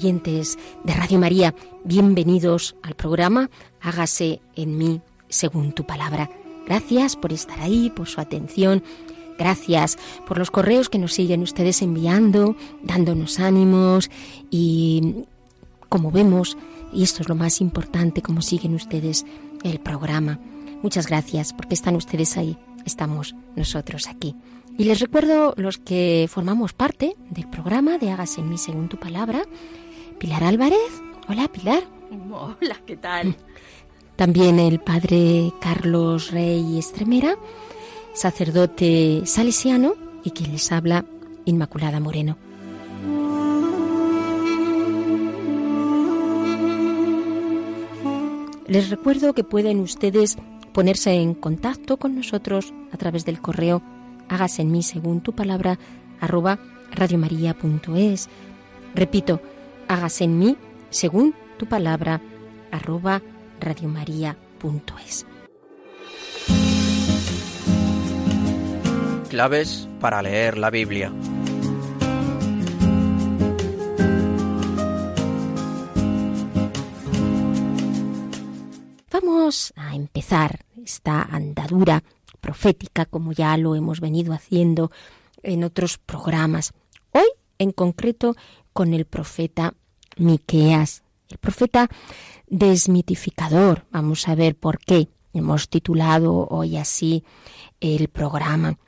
Oyentes de Radio María, bienvenidos al programa Hágase en mí según tu palabra. Gracias por estar ahí, por su atención. Gracias por los correos que nos siguen ustedes enviando, dándonos ánimos y como vemos, y esto es lo más importante, como siguen ustedes el programa. Muchas gracias porque están ustedes ahí, estamos nosotros aquí. Y les recuerdo los que formamos parte del programa de Hágase en mí según tu palabra. Pilar Álvarez. Hola, Pilar. Hola, ¿qué tal? También el padre Carlos Rey Estremera, sacerdote salesiano y quien les habla, Inmaculada Moreno. Les recuerdo que pueden ustedes ponerse en contacto con nosotros a través del correo hágase en mí según tu palabra arroba radiomaria.es. Repito, hágase en mí según tu palabra arroba radiomaria.es. Claves para leer la Biblia. Vamos a empezar esta andadura profética como ya lo hemos venido haciendo en otros programas. Hoy en concreto con el profeta Miqueas, el profeta desmitificador. Vamos a ver por qué hemos titulado hoy así el programa.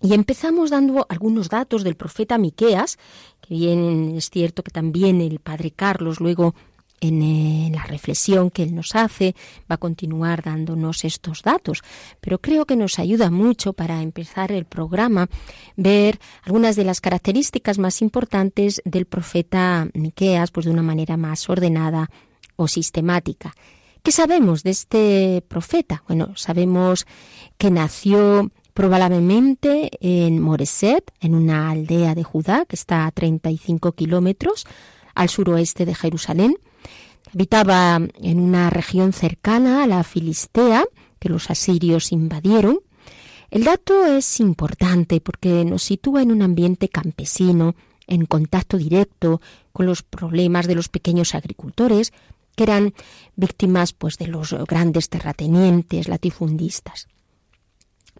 Y empezamos dando algunos datos del profeta Miqueas, que bien es cierto que también el padre Carlos luego en eh, la reflexión que él nos hace va a continuar dándonos estos datos, pero creo que nos ayuda mucho para empezar el programa ver algunas de las características más importantes del profeta Miqueas pues de una manera más ordenada o sistemática. ¿Qué sabemos de este profeta? Bueno, sabemos que nació probablemente en Moreset, en una aldea de Judá que está a 35 kilómetros al suroeste de Jerusalén. Habitaba en una región cercana a la Filistea, que los asirios invadieron. El dato es importante porque nos sitúa en un ambiente campesino, en contacto directo con los problemas de los pequeños agricultores, que eran víctimas pues de los grandes terratenientes, latifundistas.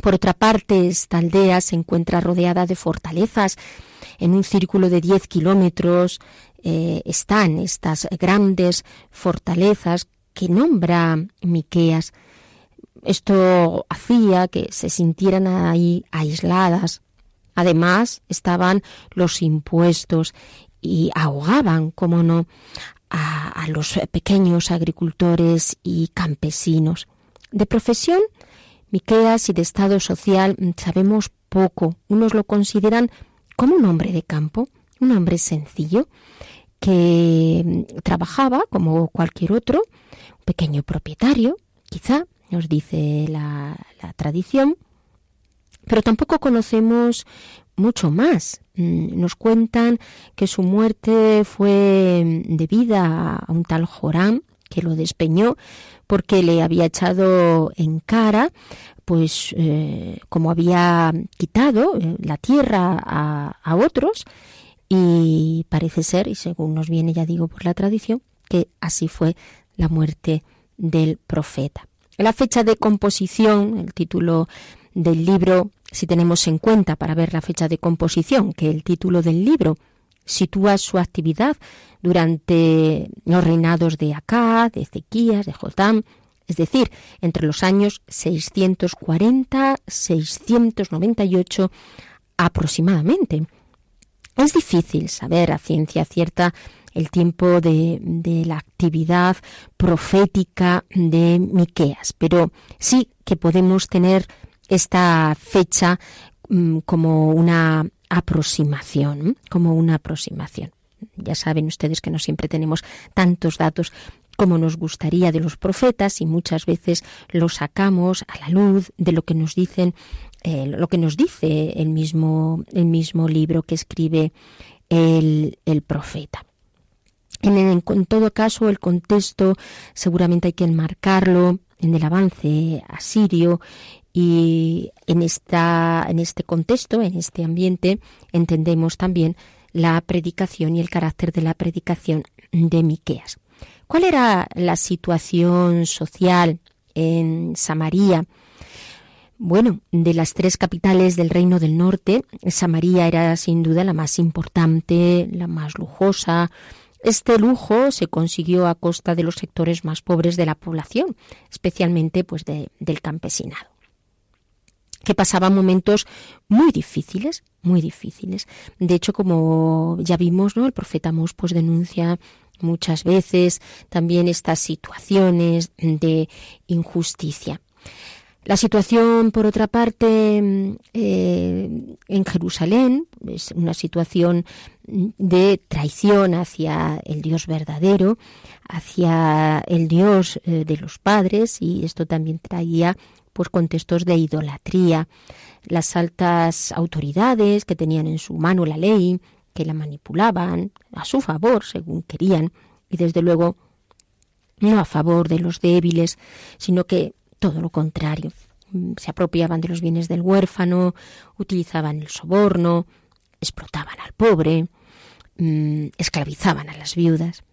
Por otra parte, esta aldea se encuentra rodeada de fortalezas. En un círculo de 10 kilómetros eh, están estas grandes fortalezas que nombra Miqueas. Esto hacía que se sintieran ahí aisladas. Además, estaban los impuestos y ahogaban, como no, a, a los pequeños agricultores y campesinos. De profesión, Miqueas y de estado social mm, sabemos poco. Unos lo consideran como un hombre de campo, un hombre sencillo que mm, trabajaba como cualquier otro, un pequeño propietario, quizá, nos dice la, tradición, pero tampoco conocemos mucho más. Mm, Nos cuentan que su muerte fue debida a un tal Joram que lo despeñó porque le había echado en cara pues eh, como había quitado eh, la tierra a otros y parece ser, y según nos viene ya digo por la tradición, que así fue la muerte del profeta. La fecha de composición, el título del libro, si tenemos en cuenta para ver la fecha de composición, que el título del libro sitúa su actividad durante los reinados de Acá, de Ezequías, de Jotam, es decir, entre los años 640-698 aproximadamente. Es difícil saber a ciencia cierta el tiempo de, la actividad profética de Miqueas, pero sí que podemos tener esta fecha mm, como una aproximación, como una aproximación. Ya saben ustedes que no siempre tenemos tantos datos como nos gustaría de los profetas y muchas veces los sacamos a la luz de lo que nos dicen lo que nos dice el mismo el mismo libro que escribe el, el profeta en, en, en, todo caso el contexto seguramente hay que enmarcarlo en el avance asirio y en, esta, en este contexto, en este ambiente, entendemos también la predicación y el carácter de la predicación de Miqueas. ¿Cuál era la situación social en Samaria? Bueno, de las tres capitales del Reino del Norte, Samaria era sin duda la más importante, la más lujosa. Este lujo se consiguió a costa de los sectores más pobres de la población, especialmente pues de, del campesinado que pasaba momentos muy difíciles, muy difíciles. De hecho, como ya vimos, ¿no? El profeta Mos pues denuncia muchas veces también estas situaciones de injusticia. La situación, por otra parte, eh, en Jerusalén es una situación de traición hacia el Dios verdadero, hacia el Dios eh, de los padres, y esto también traía pues contextos de idolatría. Las altas autoridades que tenían en su mano la ley, que la manipulaban a su favor según querían, y desde luego no a favor de los débiles, sino que todo lo contrario. Se apropiaban de los bienes del huérfano, utilizaban el soborno, explotaban al pobre, mm, esclavizaban a las viudas.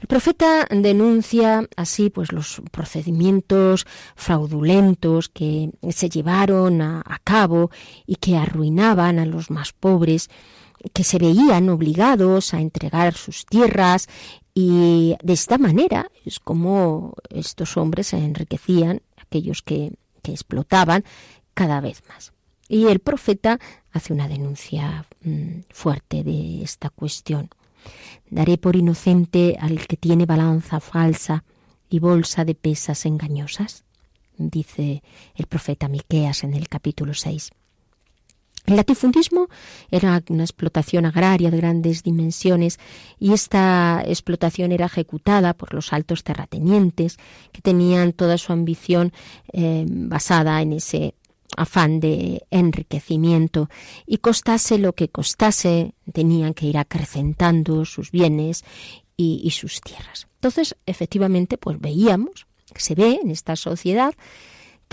El profeta denuncia así pues los procedimientos fraudulentos que se llevaron a, a cabo y que arruinaban a los más pobres que se veían obligados a entregar sus tierras y de esta manera es como estos hombres se enriquecían, aquellos que, explotaban cada vez más. Y el profeta hace una denuncia mmm, fuerte de esta cuestión. Daré por inocente al que tiene balanza falsa y bolsa de pesas engañosas, dice el profeta Miqueas en el capítulo 6. El latifundismo era una explotación agraria de grandes dimensiones y esta explotación era ejecutada por los altos terratenientes que tenían toda su ambición eh, basada en ese afán de enriquecimiento y costase lo que costase, tenían que ir acrecentando sus bienes y, y sus tierras. Entonces, efectivamente, pues veíamos, se ve en esta sociedad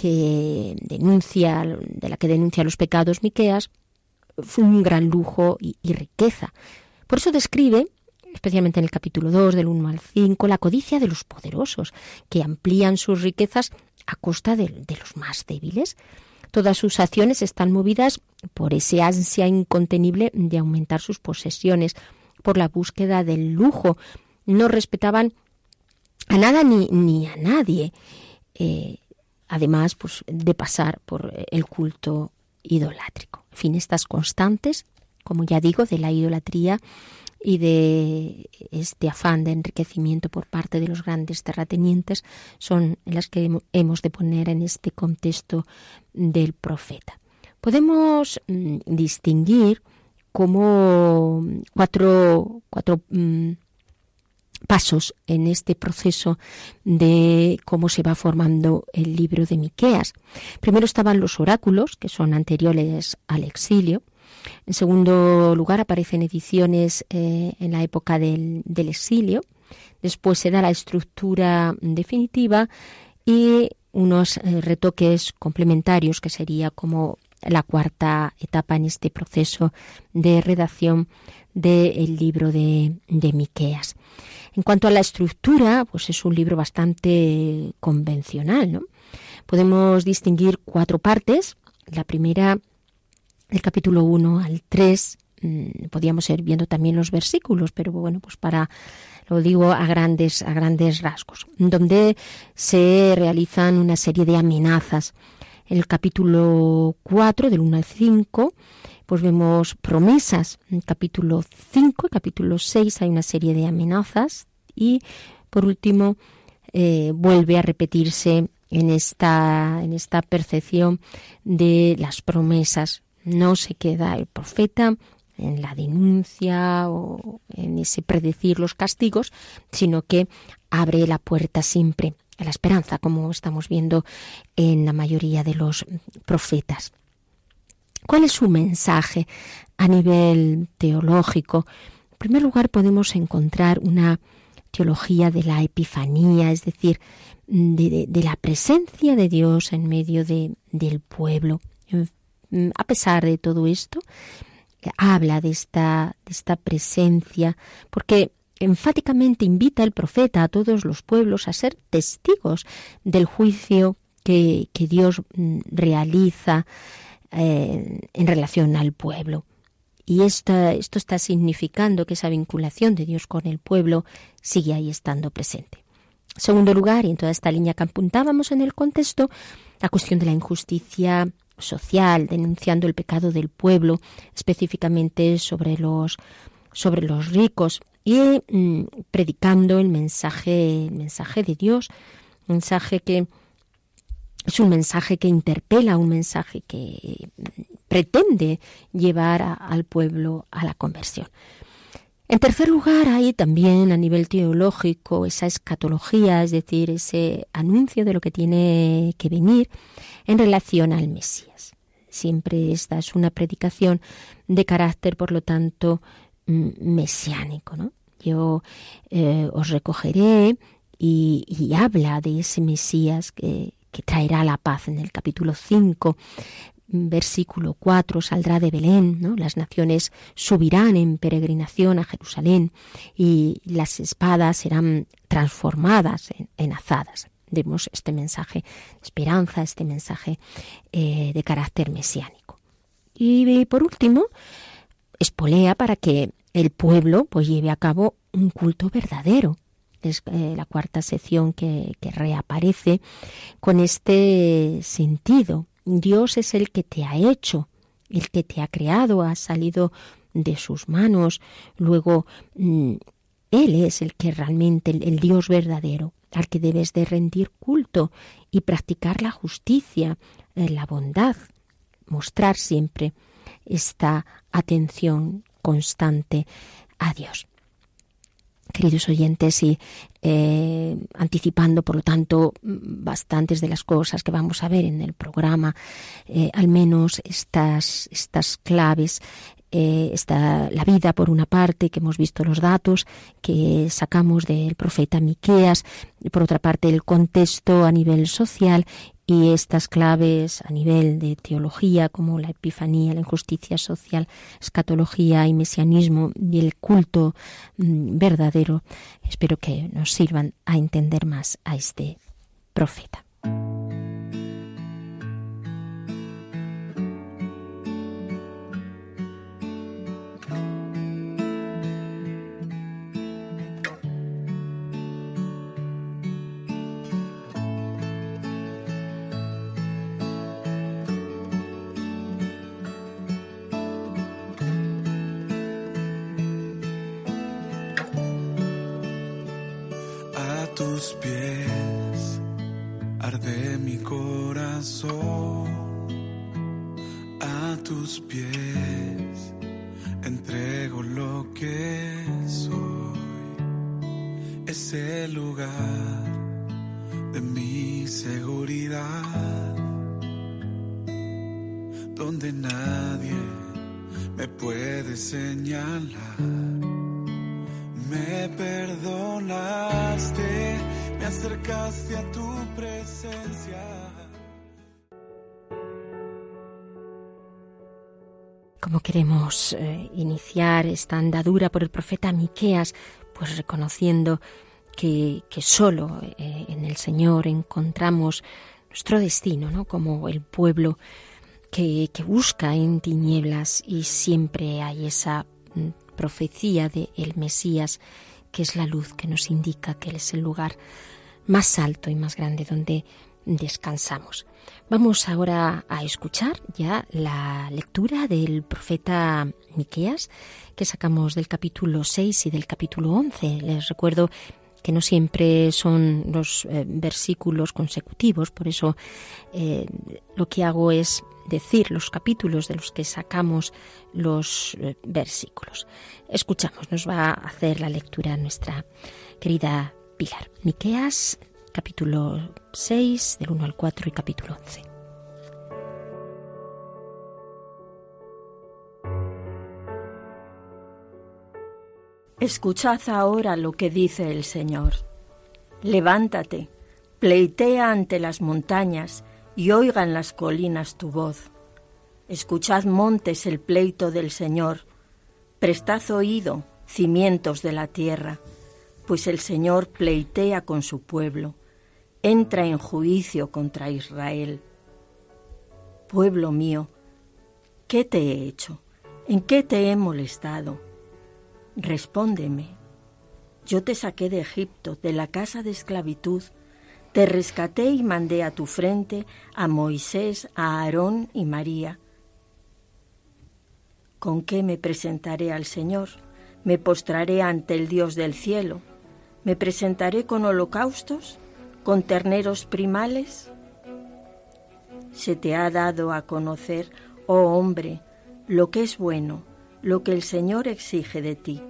que denuncia, de la que denuncia los pecados Miqueas, fue un gran lujo y, riqueza. Por eso describe especialmente en el capítulo 2 del 1 al 5, la codicia de los poderosos, que amplían sus riquezas a costa de, de los más débiles. Todas sus acciones están movidas por ese ansia incontenible de aumentar sus posesiones, por la búsqueda del lujo. No respetaban a nada ni, ni a nadie. Eh, además, pues, de pasar por el culto idolátrico. En fin, estas constantes, como ya digo, de la idolatría y de este afán de enriquecimiento por parte de los grandes terratenientes son las que hemos de poner en este contexto del profeta. Podemos mm, distinguir como cuatro, cuatro mm, pasos en este proceso de cómo se va formando el libro de Miqueas. Primero estaban los oráculos, que son anteriores al exilio. En segundo lugar, aparecen ediciones eh, en la época del, del, exilio. Después se da la estructura definitiva y unos eh, retoques complementarios, que sería como la cuarta etapa en este proceso de redacción del libro de, de Miqueas. En cuanto a la estructura, pues es un libro bastante convencional, ¿no? Podemos distinguir cuatro partes. La primera, del capítulo 1 al 3, mm, podríamos ir viendo también los versículos, pero bueno, pues para lo digo a grandes a grandes rasgos, donde se realizan una serie de amenazas. En el capítulo 4 del 1 al 5 pues vemos promesas. En capítulo 5 y capítulo 6 hay una serie de amenazas y por último eh, vuelve a repetirse en esta, en esta percepción de las promesas. No se queda el profeta en la denuncia o en ese predecir los castigos, sino que abre la puerta siempre a la esperanza, como estamos viendo en la mayoría de los profetas. ¿Cuál es su mensaje a nivel teológico? En primer lugar, podemos encontrar una teología de la epifanía, es decir, de, la presencia de Dios en medio de, del pueblo. A pesar de todo esto, habla de esta, de esta presencia, porque enfáticamente invita el profeta a todos los pueblos a ser testigos del juicio que, que Dios mm, realiza eh, en relación al pueblo. Y esto, está significando que esa vinculación de Dios con el pueblo sigue ahí estando presente. segundo lugar, y en toda esta línea que apuntábamos en el contexto, la cuestión de la injusticia social, denunciando el pecado del pueblo, específicamente sobre los, sobre los ricos, y mm, predicando el mensaje, el mensaje de Dios, mensaje que es un mensaje que interpela, un mensaje que pretende llevar al pueblo a la conversión. En tercer lugar, hay también a nivel teológico esa escatología, es decir, ese anuncio de lo que tiene que venir en relación al Mesías. Siempre esta es una predicación de carácter, por lo tanto, mm, mesiánico. ¿no? Yo eh, os recogeré y habla de ese Mesías que, que traerá la paz. En el capítulo 5, versículo 4, saldrá de Belén, ¿no? las naciones subirán en peregrinación a Jerusalén y las espadas serán transformadas en, azadas. Vemos este mensaje de esperanza, este mensaje eh, de carácter mesiánico. Y, por último, espolea para que el pueblo pues lleve a cabo un culto verdadero, es eh, la cuarta sección que, reaparece con este sentido. Dios es el que te ha hecho, el que te ha creado, ha salido de sus manos. Luego, mm, Él es el que realmente, el, Dios verdadero, al que debes de rendir culto y practicar la justicia, eh, la bondad, mostrar siempre esta atención constante a Dios queridos oyentes, y eh, anticipando, por lo tanto, bastantes de las cosas que vamos a ver en el programa, eh, al menos estas, estas claves. Eh, está la vida por una parte, que hemos visto los datos que sacamos del profeta Miqueas, por otra parte el contexto a nivel social y estas claves a nivel de teología como la epifanía, la injusticia social, escatología y mesianismo y el culto mm, verdadero, espero que nos sirvan a entender más a este profeta. me acercaste a tu presencia. Como queremos eh, iniciar esta andadura por el profeta Miqueas, pues reconociendo que, solo eh, en el Señor encontramos nuestro destino, ¿no? Como el pueblo que, que busca en tinieblas y siempre hay esa mm, profecía de el Mesías que es la luz que nos indica que es el lugar más alto y más grande donde descansamos. Vamos ahora a escuchar ya la lectura del profeta Miqueas que sacamos del capítulo 6 y del capítulo 11. Les recuerdo que no siempre son los eh, versículos consecutivos, por eso eh, lo que hago es decir los capítulos de los que sacamos los eh, versículos. Escuchamos, nos va a hacer la lectura nuestra querida Pilar. Miqueas capítulo 6 del 1 al 4 y capítulo 11. Escuchad ahora lo que dice el Señor. Levántate, pleitea ante las montañas y oigan las colinas tu voz. Escuchad montes el pleito del Señor, prestad oído, cimientos de la tierra, pues el Señor pleitea con su pueblo, entra en juicio contra Israel. Pueblo mío, ¿qué te he hecho? ¿En qué te he molestado? Respóndeme. Yo te saqué de Egipto, de la casa de esclavitud, te rescaté y mandé a tu frente a Moisés, a Aarón y María. ¿Con qué me presentaré al Señor? Me postraré ante el Dios del cielo. ¿Me presentaré con holocaustos? ¿Con terneros primales? Se te ha dado a conocer, oh hombre, lo que es bueno, lo que el Señor exige de ti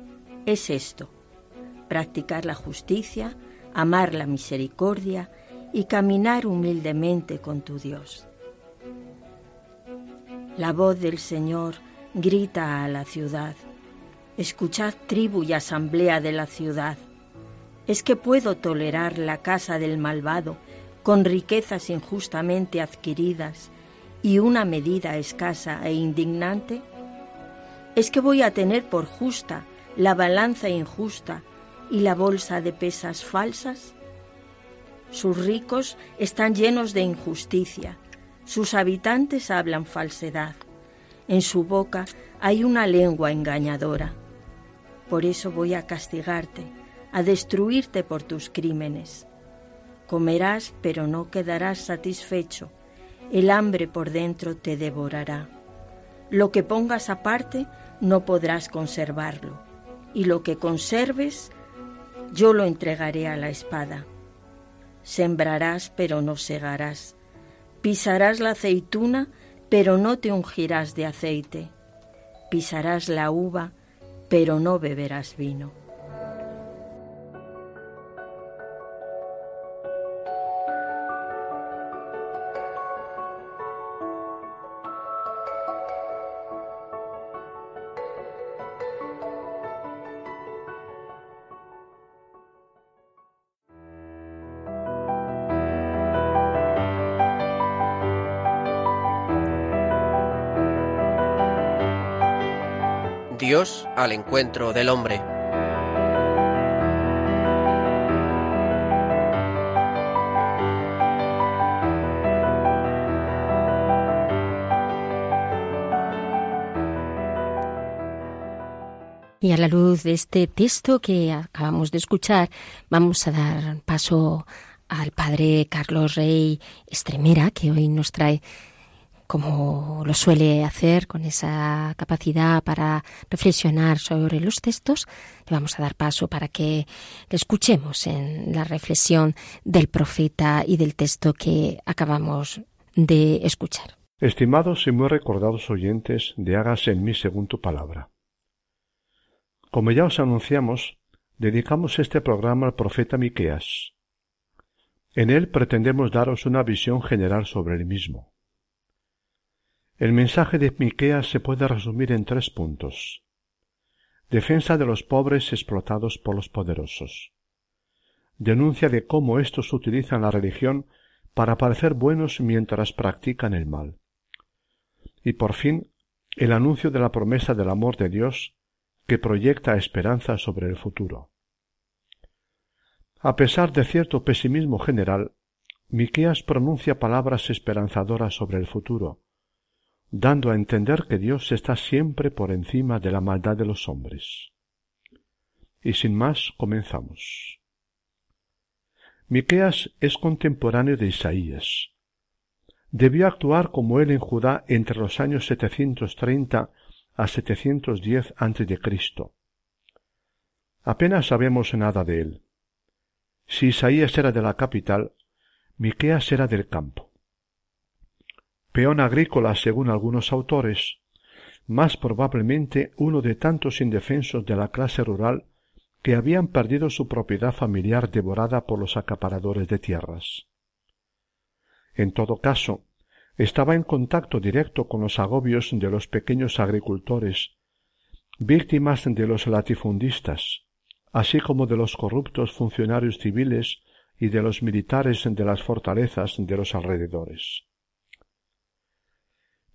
es esto, practicar la justicia, amar la misericordia y caminar humildemente con tu Dios. La voz del Señor grita a la ciudad. Escuchad tribu y asamblea de la ciudad. ¿Es que puedo tolerar la casa del malvado con riquezas injustamente adquiridas y una medida escasa e indignante? ¿Es que voy a tener por justa la balanza injusta y la bolsa de pesas falsas? Sus ricos están llenos de injusticia, sus habitantes hablan falsedad, en su boca hay una lengua engañadora. Por eso voy a castigarte, a destruirte por tus crímenes. Comerás, pero no quedarás satisfecho, el hambre por dentro te devorará. Lo que pongas aparte no podrás conservarlo, y lo que conserves yo lo entregaré a la espada. Sembrarás, pero no segarás. Pisarás la aceituna, pero no te ungirás de aceite. Pisarás la uva, pero no beberás vino. Dios al encuentro del hombre. Y a la luz de este texto que acabamos de escuchar, vamos a dar paso al padre Carlos Rey Estremera, que hoy nos trae como lo suele hacer con esa capacidad para reflexionar sobre los textos, le vamos a dar paso para que le escuchemos en la reflexión del profeta y del texto que acabamos de escuchar. Estimados y muy recordados oyentes de Hágase en mí según tu palabra. Como ya os anunciamos, dedicamos este programa al profeta Miqueas. En él pretendemos daros una visión general sobre el mismo. El mensaje de Miqueas se puede resumir en tres puntos. Defensa de los pobres explotados por los poderosos. Denuncia de cómo éstos utilizan la religión para parecer buenos mientras practican el mal. Y por fin, el anuncio de la promesa del amor de Dios que proyecta esperanza sobre el futuro. A pesar de cierto pesimismo general, Miqueas pronuncia palabras esperanzadoras sobre el futuro, dando a entender que Dios está siempre por encima de la maldad de los hombres. Y sin más, comenzamos. Miqueas es contemporáneo de Isaías. Debió actuar como él en Judá entre los años 730 a 710 a.C. Apenas sabemos nada de él. Si Isaías era de la capital, Miqueas era del campo. Peón agrícola según algunos autores, más probablemente uno de tantos indefensos de la clase rural que habían perdido su propiedad familiar devorada por los acaparadores de tierras. En todo caso, estaba en contacto directo con los agobios de los pequeños agricultores, víctimas de los latifundistas, así como de los corruptos funcionarios civiles y de los militares de las fortalezas de los alrededores.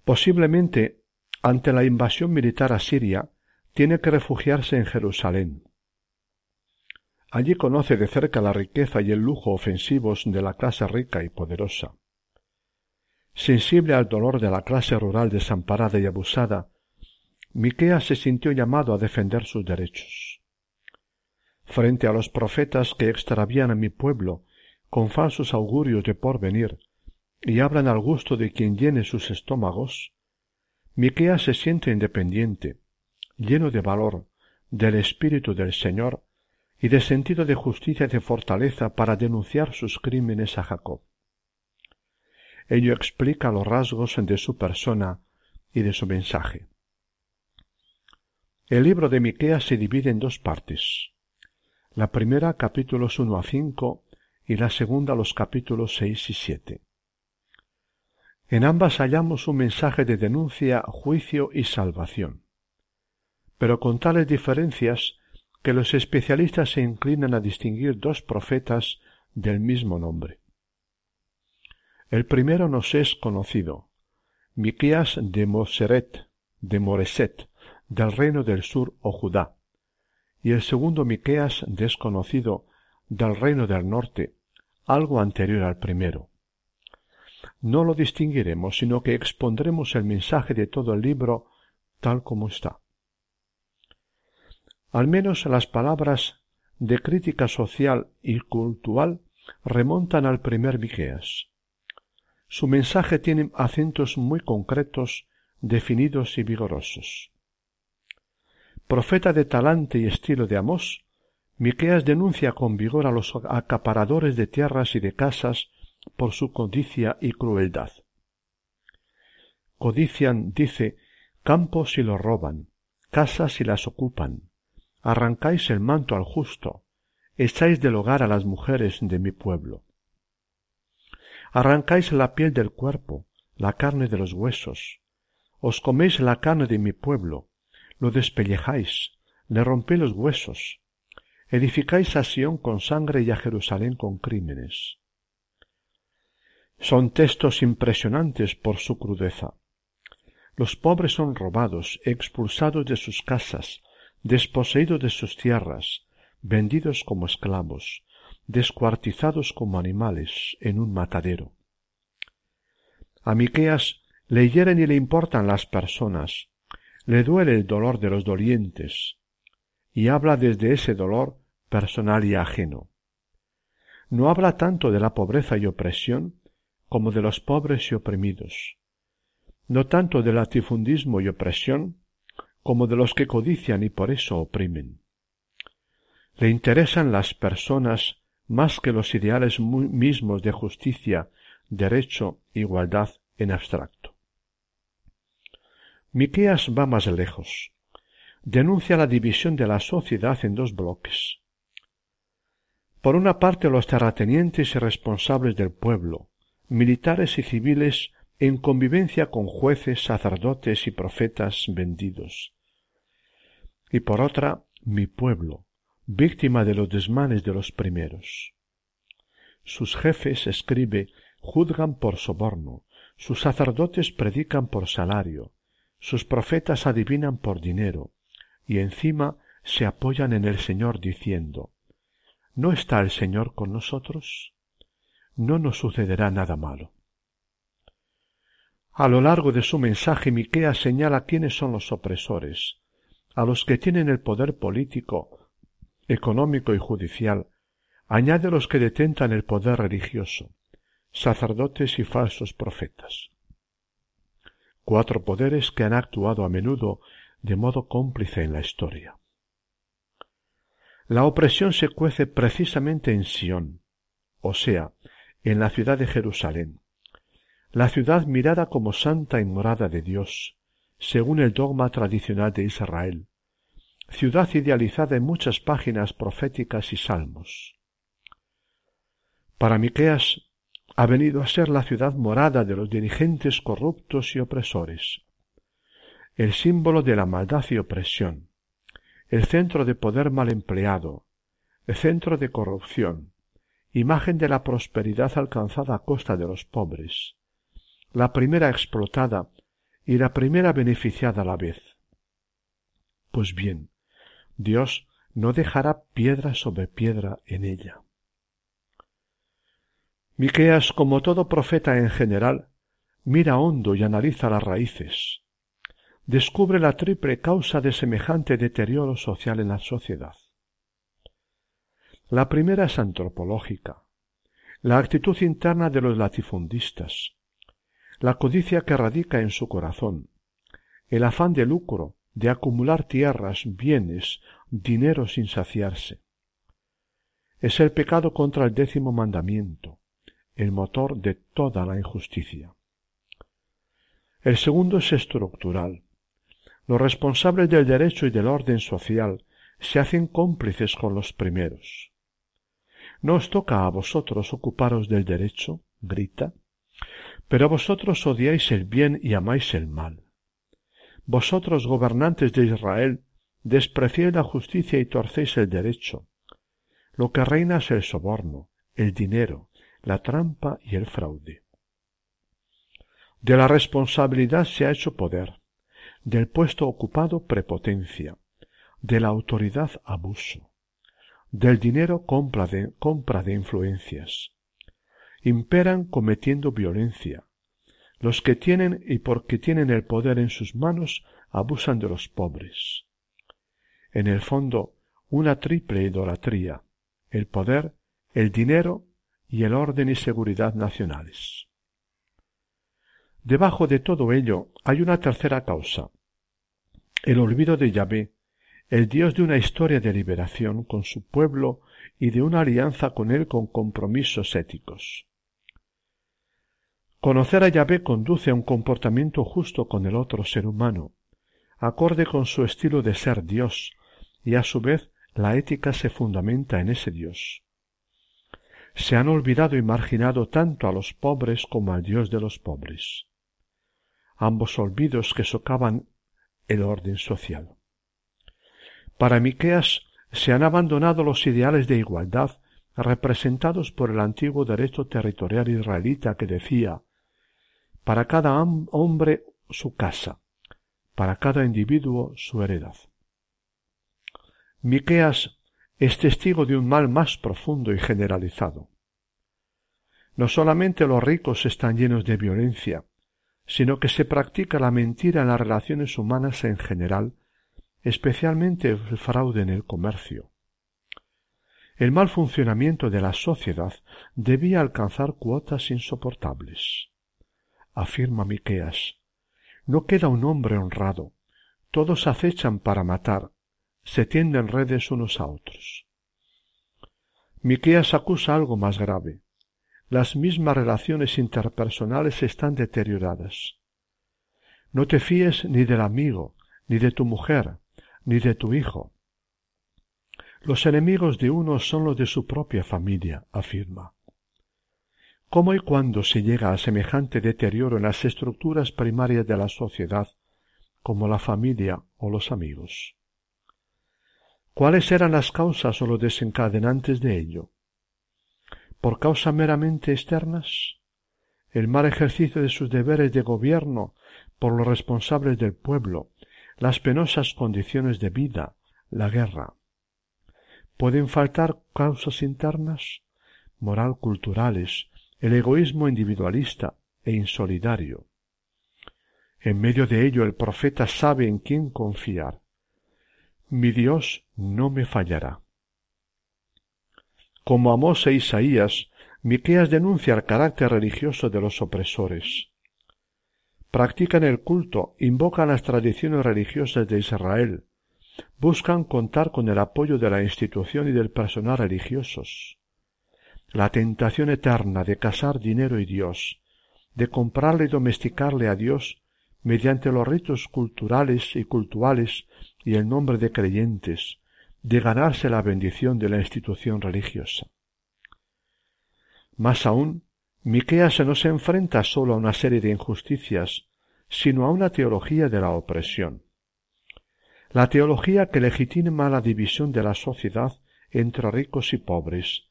Posiblemente, ante la invasión militar asiria, tiene que refugiarse en Jerusalén. Allí conoce de cerca la riqueza y el lujo ofensivos de la clase rica y poderosa. Sensible al dolor de la clase rural desamparada y abusada, Miqueas se sintió llamado a defender sus derechos frente a los profetas que extravían a mi pueblo con falsos augurios de porvenir y hablan al gusto de quien llene sus estómagos, Miqueas se siente independiente, lleno de valor, del espíritu del Señor y de sentido de justicia y de fortaleza para denunciar sus crímenes a Jacob. Ello explica los rasgos de su persona y de su mensaje. El libro de Miqueas se divide en dos partes la primera capítulos 1 a 5 y la segunda los capítulos 6 y 7. En ambas hallamos un mensaje de denuncia, juicio y salvación, pero con tales diferencias que los especialistas se inclinan a distinguir dos profetas del mismo nombre. El primero nos es conocido, Miqueas de Moseret, de Moreset, del reino del sur o Judá, y el segundo Miqueas desconocido del reino del norte, algo anterior al primero. No lo distinguiremos, sino que expondremos el mensaje de todo el libro tal como está. Al menos las palabras de crítica social y cultural remontan al primer Miqueas. Su mensaje tiene acentos muy concretos, definidos y vigorosos. Profeta de talante y estilo de Amós, Miqueas denuncia con vigor a los acaparadores de tierras y de casas por su codicia y crueldad. Codician, dice, campos y los roban, casas y las ocupan, arrancáis el manto al justo, echáis del hogar a las mujeres de mi pueblo. Arrancáis la piel del cuerpo, la carne de los huesos, os coméis la carne de mi pueblo, lo despellejáis, le rompéis los huesos, edificáis a Sión con sangre y a Jerusalén con crímenes. Son textos impresionantes por su crudeza. Los pobres son robados, expulsados de sus casas, desposeídos de sus tierras, vendidos como esclavos, descuartizados como animales en un matadero. A Miqueas le hieren y le importan las personas, le duele el dolor de los dolientes, y habla desde ese dolor personal y ajeno. No habla tanto de la pobreza y opresión como de los pobres y oprimidos, no tanto del latifundismo y opresión como de los que codician y por eso oprimen. Le interesan las personas más que los ideales mismos de justicia, derecho, igualdad en abstracto. Miqueas va más lejos. Denuncia la división de la sociedad en dos bloques. Por una parte los terratenientes y responsables del pueblo, militares y civiles en convivencia con jueces, sacerdotes y profetas vendidos. Y por otra, mi pueblo, víctima de los desmanes de los primeros. Sus jefes, escribe, juzgan por soborno, sus sacerdotes predican por salario, sus profetas adivinan por dinero, y encima se apoyan en el Señor diciendo ¿No está el Señor con nosotros? No nos sucederá nada malo. A lo largo de su mensaje Miqueas señala quiénes son los opresores, a los que tienen el poder político, económico y judicial, añade los que detentan el poder religioso, sacerdotes y falsos profetas. Cuatro poderes que han actuado a menudo de modo cómplice en la historia. La opresión se cuece precisamente en Sión, o sea, en la ciudad de Jerusalén, la ciudad mirada como santa y morada de Dios, según el dogma tradicional de Israel, ciudad idealizada en muchas páginas proféticas y salmos. Para Miqueas ha venido a ser la ciudad morada de los dirigentes corruptos y opresores, el símbolo de la maldad y opresión, el centro de poder mal empleado, el centro de corrupción, imagen de la prosperidad alcanzada a costa de los pobres, la primera explotada y la primera beneficiada a la vez. Pues bien, Dios no dejará piedra sobre piedra en ella. Miqueas, como todo profeta en general, mira hondo y analiza las raíces. Descubre la triple causa de semejante deterioro social en la sociedad. La primera es antropológica, la actitud interna de los latifundistas, la codicia que radica en su corazón, el afán de lucro, de acumular tierras, bienes, dinero sin saciarse. Es el pecado contra el décimo mandamiento, el motor de toda la injusticia. El segundo es estructural. Los responsables del derecho y del orden social se hacen cómplices con los primeros. ¿No os toca a vosotros ocuparos del derecho? grita. Pero vosotros odiáis el bien y amáis el mal. Vosotros, gobernantes de Israel, despreciáis la justicia y torcéis el derecho. Lo que reina es el soborno, el dinero, la trampa y el fraude. De la responsabilidad se ha hecho poder, del puesto ocupado prepotencia, de la autoridad abuso, del dinero compra de, compra de influencias. Imperan cometiendo violencia. Los que tienen y porque tienen el poder en sus manos abusan de los pobres. En el fondo, una triple idolatría, el poder, el dinero y el orden y seguridad nacionales. Debajo de todo ello hay una tercera causa, el olvido de Yahvé, el Dios de una historia de liberación con su pueblo y de una alianza con él con compromisos éticos. Conocer a Yahvé conduce a un comportamiento justo con el otro ser humano, acorde con su estilo de ser Dios, y a su vez la ética se fundamenta en ese Dios se han olvidado y marginado tanto a los pobres como al Dios de los pobres. Ambos olvidos que socavan el orden social. Para Miqueas se han abandonado los ideales de igualdad representados por el antiguo derecho territorial israelita que decía para cada hombre su casa, para cada individuo su heredad. Miqueas es testigo de un mal más profundo y generalizado. No solamente los ricos están llenos de violencia, sino que se practica la mentira en las relaciones humanas en general, especialmente el fraude en el comercio. El mal funcionamiento de la sociedad debía alcanzar cuotas insoportables. Afirma Miqueas, no queda un hombre honrado, todos acechan para matar, se tienden redes unos a otros. Miqueas acusa algo más grave. Las mismas relaciones interpersonales están deterioradas. No te fíes ni del amigo, ni de tu mujer, ni de tu hijo. Los enemigos de uno son los de su propia familia, afirma. ¿Cómo y cuándo se llega a semejante deterioro en las estructuras primarias de la sociedad, como la familia o los amigos? ¿Cuáles eran las causas o los desencadenantes de ello? ¿Por causas meramente externas? ¿El mal ejercicio de sus deberes de gobierno por los responsables del pueblo, las penosas condiciones de vida, la guerra. ¿Pueden faltar causas internas? Moral culturales, el egoísmo individualista e insolidario. En medio de ello el profeta sabe en quién confiar. Mi Dios no me fallará. Como Amós e Isaías, Miqueas denuncia el carácter religioso de los opresores. Practican el culto, invocan las tradiciones religiosas de Israel, buscan contar con el apoyo de la institución y del personal religiosos. La tentación eterna de casar dinero y Dios, de comprarle y domesticarle a Dios mediante los ritos culturales y cultuales y el nombre de creyentes, de ganarse la bendición de la institución religiosa. Más aún, Miqueas no se enfrenta sólo a una serie de injusticias, sino a una teología de la opresión. La teología que legitima la división de la sociedad entre ricos y pobres,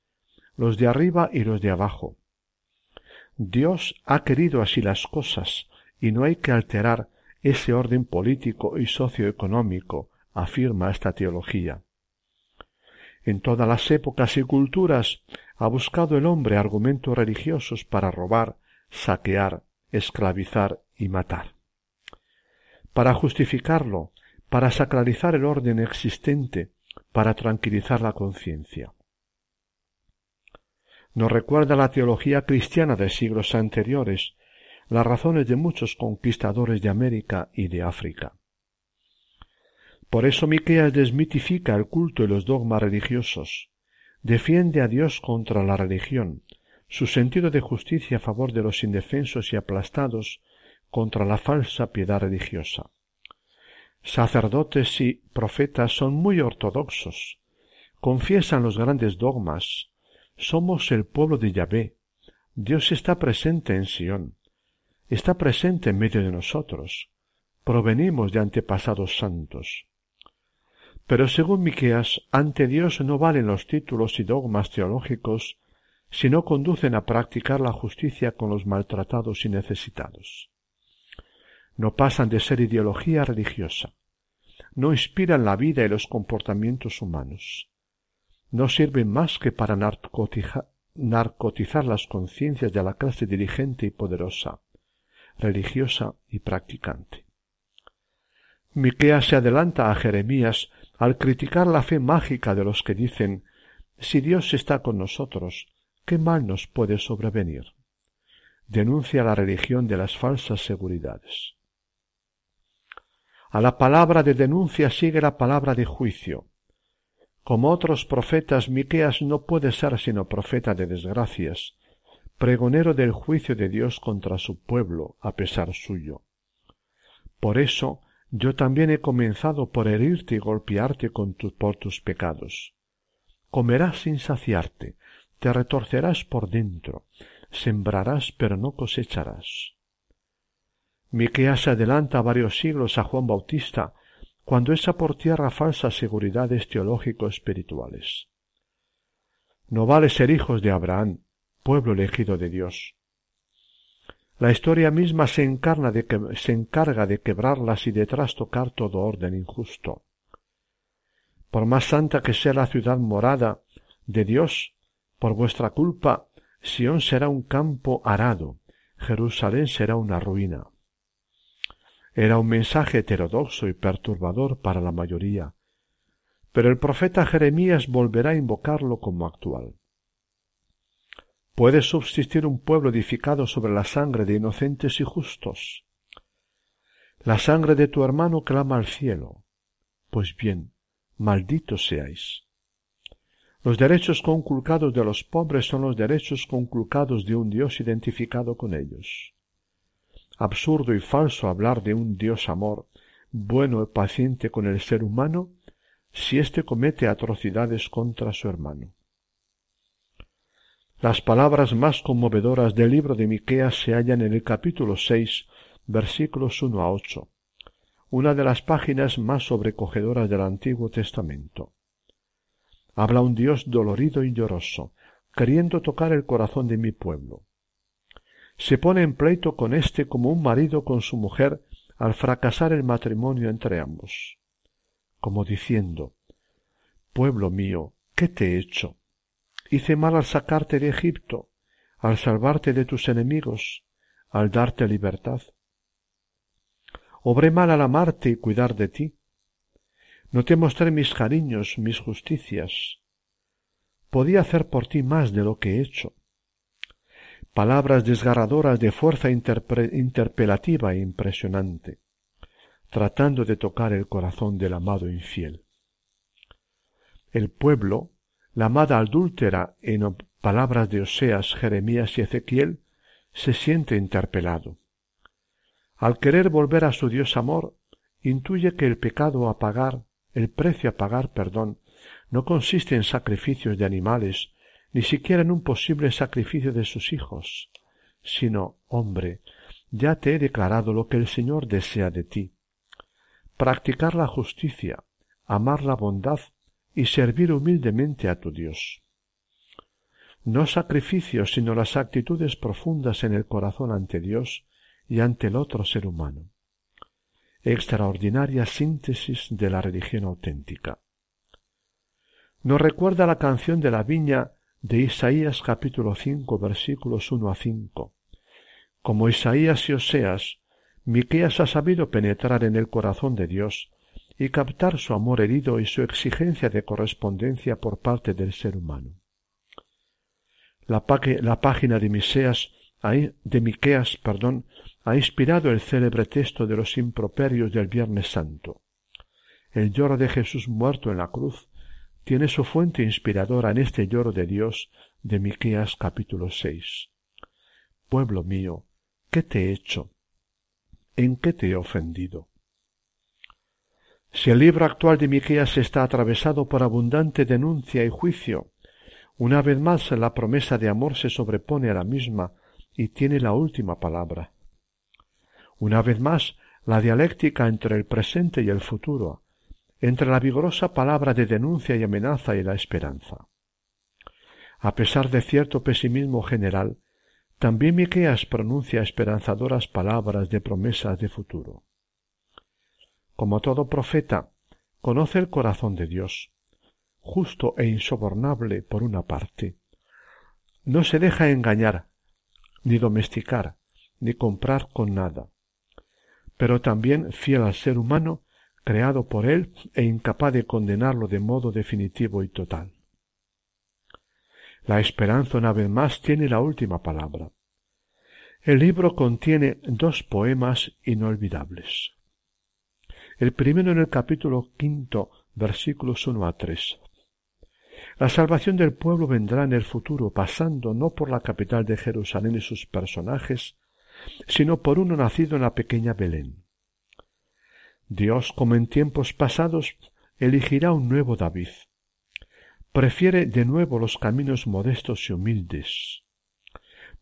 los de arriba y los de abajo. Dios ha querido así las cosas, y no hay que alterar ese orden político y socioeconómico, afirma esta teología. En todas las épocas y culturas ha buscado el hombre argumentos religiosos para robar, saquear, esclavizar y matar. Para justificarlo, para sacralizar el orden existente, para tranquilizar la conciencia. Nos recuerda la teología cristiana de siglos anteriores, las razones de muchos conquistadores de América y de África. Por eso Miqueas desmitifica el culto y los dogmas religiosos, defiende a Dios contra la religión, su sentido de justicia a favor de los indefensos y aplastados contra la falsa piedad religiosa. Sacerdotes y profetas son muy ortodoxos, confiesan los grandes dogmas, somos el pueblo de Yahvé, Dios está presente en Sión, está presente en medio de nosotros, provenimos de antepasados santos. Pero según Miqueas, ante Dios no valen los títulos y dogmas teológicos si no conducen a practicar la justicia con los maltratados y necesitados. No pasan de ser ideología religiosa. No inspiran la vida y los comportamientos humanos. No sirven más que para narcotizar las conciencias de la clase dirigente y poderosa, religiosa y practicante. Miqueas se adelanta a Jeremías al criticar la fe mágica de los que dicen si Dios está con nosotros, ¿qué mal nos puede sobrevenir? Denuncia la religión de las falsas seguridades. A la palabra de denuncia sigue la palabra de juicio. Como otros profetas, Miqueas no puede ser sino profeta de desgracias, pregonero del juicio de Dios contra su pueblo, a pesar suyo. Por eso, yo también he comenzado por herirte y golpearte con por tus pecados. Comerás sin saciarte, te retorcerás por dentro, sembrarás pero no cosecharás. Miqueas adelanta varios siglos a Juan Bautista cuando echa por tierra falsas seguridades teológico-espirituales. No vale ser hijos de Abraham, pueblo elegido de Dios. La historia misma se, encarna de que, se encarga de quebrarlas y de trastocar todo orden injusto. Por más santa que sea la ciudad morada de Dios, por vuestra culpa, Sión será un campo arado, Jerusalén será una ruina. Era un mensaje heterodoxo y perturbador para la mayoría, pero el profeta Jeremías volverá a invocarlo como actual. ¿Puede subsistir un pueblo edificado sobre la sangre de inocentes y justos? La sangre de tu hermano clama al cielo. Pues bien, malditos seáis. Los derechos conculcados de los pobres son los derechos conculcados de un Dios identificado con ellos. Absurdo y falso hablar de un Dios amor, bueno y paciente con el ser humano, si éste comete atrocidades contra su hermano. Las palabras más conmovedoras del libro de Miqueas se hallan en el capítulo seis, versículos uno a ocho, una de las páginas más sobrecogedoras del Antiguo Testamento. Habla un Dios dolorido y lloroso, queriendo tocar el corazón de mi pueblo. Se pone en pleito con éste como un marido con su mujer al fracasar el matrimonio entre ambos, como diciendo, Pueblo mío, ¿qué te he hecho? Hice mal al sacarte de Egipto, al salvarte de tus enemigos, al darte libertad. Obré mal al amarte y cuidar de ti. No te mostré mis cariños, mis justicias. Podía hacer por ti más de lo que he hecho. Palabras desgarradoras de fuerza interpelativa e impresionante, tratando de tocar el corazón del amado infiel. El pueblo, la amada adúltera en palabras de Oseas, Jeremías y Ezequiel, se siente interpelado. Al querer volver a su Dios amor, intuye que el pecado a pagar, el precio a pagar, perdón, no consiste en sacrificios de animales, ni siquiera en un posible sacrificio de sus hijos, sino, hombre, ya te he declarado lo que el Señor desea de ti. Practicar la justicia, amar la bondad y servir humildemente a tu Dios. No sacrificios, sino las actitudes profundas en el corazón ante Dios y ante el otro ser humano. Extraordinaria síntesis de la religión auténtica. Nos recuerda la canción de la viña de Isaías capítulo 5 versículos 1 a 5. Como Isaías y Oseas, Miqueas ha sabido penetrar en el corazón de Dios y captar su amor herido y su exigencia de correspondencia por parte del ser humano. La, la página de Miseas de Miqueas, perdón, ha inspirado el célebre texto de los improperios del Viernes Santo. El lloro de Jesús muerto en la cruz tiene su fuente inspiradora en este lloro de Dios de Miqueas capítulo 6. Pueblo mío, ¿qué te he hecho? ¿En qué te he ofendido? Si el libro actual de Miqueas está atravesado por abundante denuncia y juicio, una vez más la promesa de amor se sobrepone a la misma y tiene la última palabra. Una vez más, la dialéctica entre el presente y el futuro, entre la vigorosa palabra de denuncia y amenaza y la esperanza. A pesar de cierto pesimismo general, también Miqueas pronuncia esperanzadoras palabras de promesas de futuro. Como todo profeta, conoce el corazón de Dios, justo e insobornable por una parte. No se deja engañar, ni domesticar, ni comprar con nada pero también fiel al ser humano creado por él e incapaz de condenarlo de modo definitivo y total. La esperanza una vez más tiene la última palabra. El libro contiene dos poemas inolvidables. El primero en el capítulo quinto, versículos uno a tres. La salvación del pueblo vendrá en el futuro pasando no por la capital de Jerusalén y sus personajes, sino por uno nacido en la pequeña Belén. Dios, como en tiempos pasados, elegirá un nuevo David. Prefiere de nuevo los caminos modestos y humildes.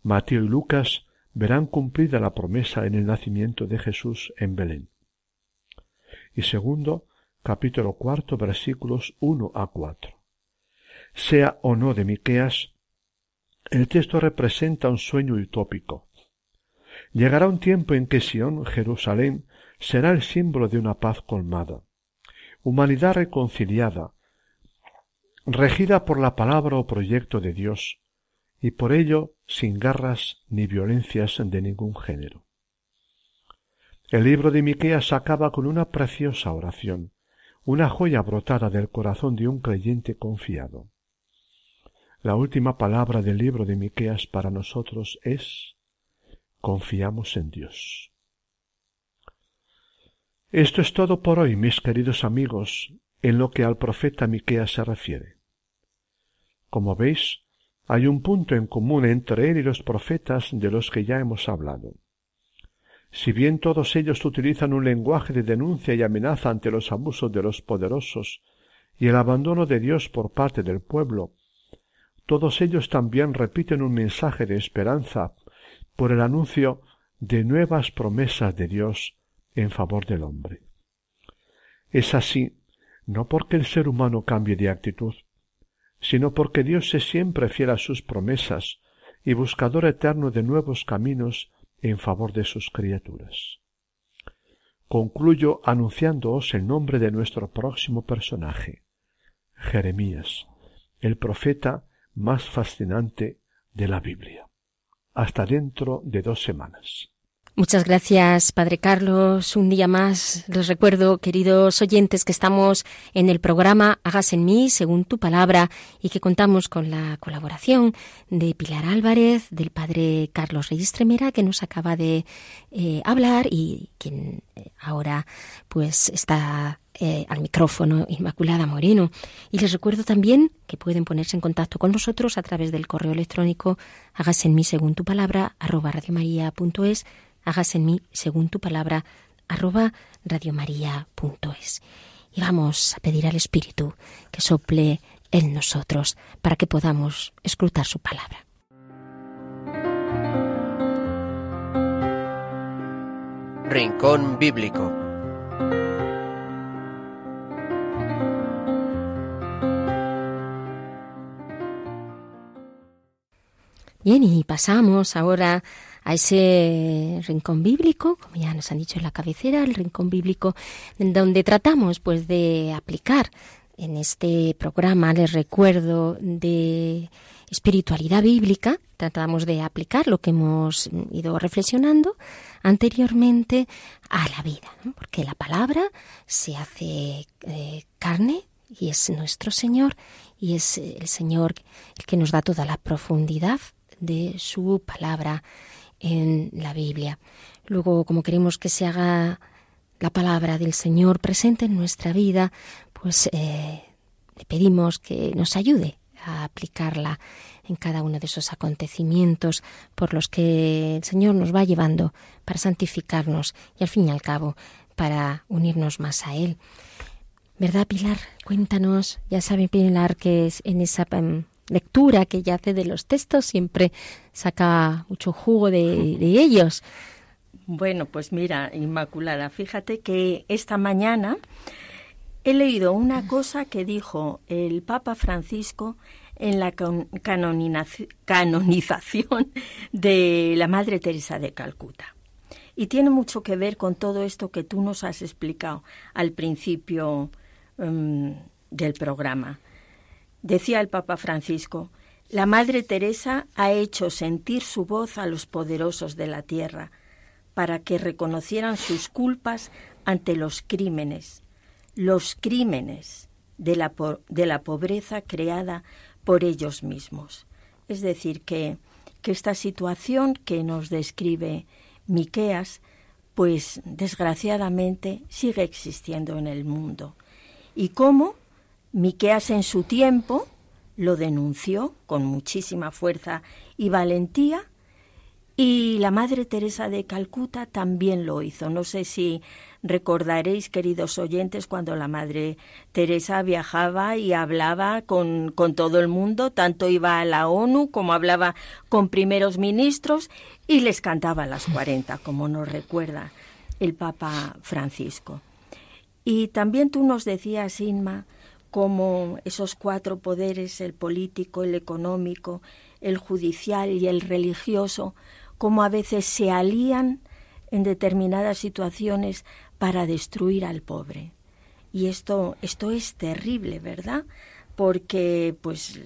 Mateo y Lucas verán cumplida la promesa en el nacimiento de Jesús en Belén. Y segundo, capítulo cuarto, versículos uno a cuatro. Sea o no de Miqueas, el texto representa un sueño utópico. Llegará un tiempo en que Sión, Jerusalén, será el símbolo de una paz colmada, humanidad reconciliada, regida por la palabra o proyecto de Dios, y por ello sin garras ni violencias de ningún género. El libro de Miqueas acaba con una preciosa oración, una joya brotada del corazón de un creyente confiado. La última palabra del libro de Miqueas para nosotros es confiamos en Dios. Esto es todo por hoy, mis queridos amigos, en lo que al profeta Miqueas se refiere. Como veis, hay un punto en común entre él y los profetas de los que ya hemos hablado. Si bien todos ellos utilizan un lenguaje de denuncia y amenaza ante los abusos de los poderosos y el abandono de Dios por parte del pueblo, todos ellos también repiten un mensaje de esperanza por el anuncio de nuevas promesas de Dios en favor del hombre. Es así, no porque el ser humano cambie de actitud, sino porque Dios es siempre fiel a sus promesas y buscador eterno de nuevos caminos en favor de sus criaturas. concluyo anunciándoos el nombre de nuestro próximo personaje, Jeremías, el profeta más fascinante de la Biblia. Hasta dentro de dos semanas. Muchas gracias, Padre Carlos. Un día más les recuerdo, queridos oyentes, que estamos en el programa Hagas en mí, según tu palabra, y que contamos con la colaboración de Pilar Álvarez, del Padre Carlos Reyes Tremera, que nos acaba de eh, hablar y quien eh, ahora pues está eh, al micrófono Inmaculada Moreno. Y les recuerdo también que pueden ponerse en contacto con nosotros a través del correo electrónico Hagas en mí, según tu palabra, arroba radiomaria.es hágase en mí según tu palabra, arroba radiomaria.es. Y vamos a pedir al Espíritu que sople en nosotros para que podamos escrutar su palabra. Rincón Bíblico. Bien, y pasamos ahora a ese rincón bíblico, como ya nos han dicho en la cabecera, el rincón bíblico, donde tratamos pues de aplicar en este programa, les recuerdo, de espiritualidad bíblica, tratamos de aplicar lo que hemos ido reflexionando anteriormente a la vida, porque la palabra se hace eh, carne y es nuestro Señor y es el Señor el que nos da toda la profundidad de su palabra en la Biblia. Luego, como queremos que se haga la palabra del Señor presente en nuestra vida, pues eh, le pedimos que nos ayude a aplicarla en cada uno de esos acontecimientos por los que el Señor nos va llevando para santificarnos y al fin y al cabo para unirnos más a Él. ¿Verdad, Pilar? Cuéntanos, ya sabe Pilar que es en esa em, lectura que ella hace de los textos siempre saca mucho jugo de, ellos. Bueno, pues mira, Inmaculada, fíjate que esta mañana he leído una cosa que dijo el Papa Francisco en la canonización de la Madre Teresa de Calcuta. Y tiene mucho que ver con todo esto que tú nos has explicado al principio em, del programa. Decía el Papa Francisco, la Madre Teresa ha hecho sentir su voz a los poderosos de la tierra, para que reconocieran sus culpas ante los crímenes, los crímenes de la, de la pobreza creada por ellos mismos. Es decir, que, que esta situación que nos describe Miqueas, pues desgraciadamente sigue existiendo en el mundo. Y cómo Miqueas en su tiempo lo denunció con muchísima fuerza y valentía y la Madre Teresa de Calcuta también lo hizo. No sé si recordaréis, queridos oyentes, cuando la Madre Teresa viajaba y hablaba con, con, todo el mundo, tanto iba a la ONU como hablaba con primeros ministros y les cantaba las 40, como nos recuerda el Papa Francisco. Y también tú nos decías, Inma, cómo esos cuatro poderes, el político, el económico, el judicial y el religioso, cómo a veces se alían en determinadas situaciones para destruir al pobre. Y esto, esto es terrible, ¿verdad? Porque pues,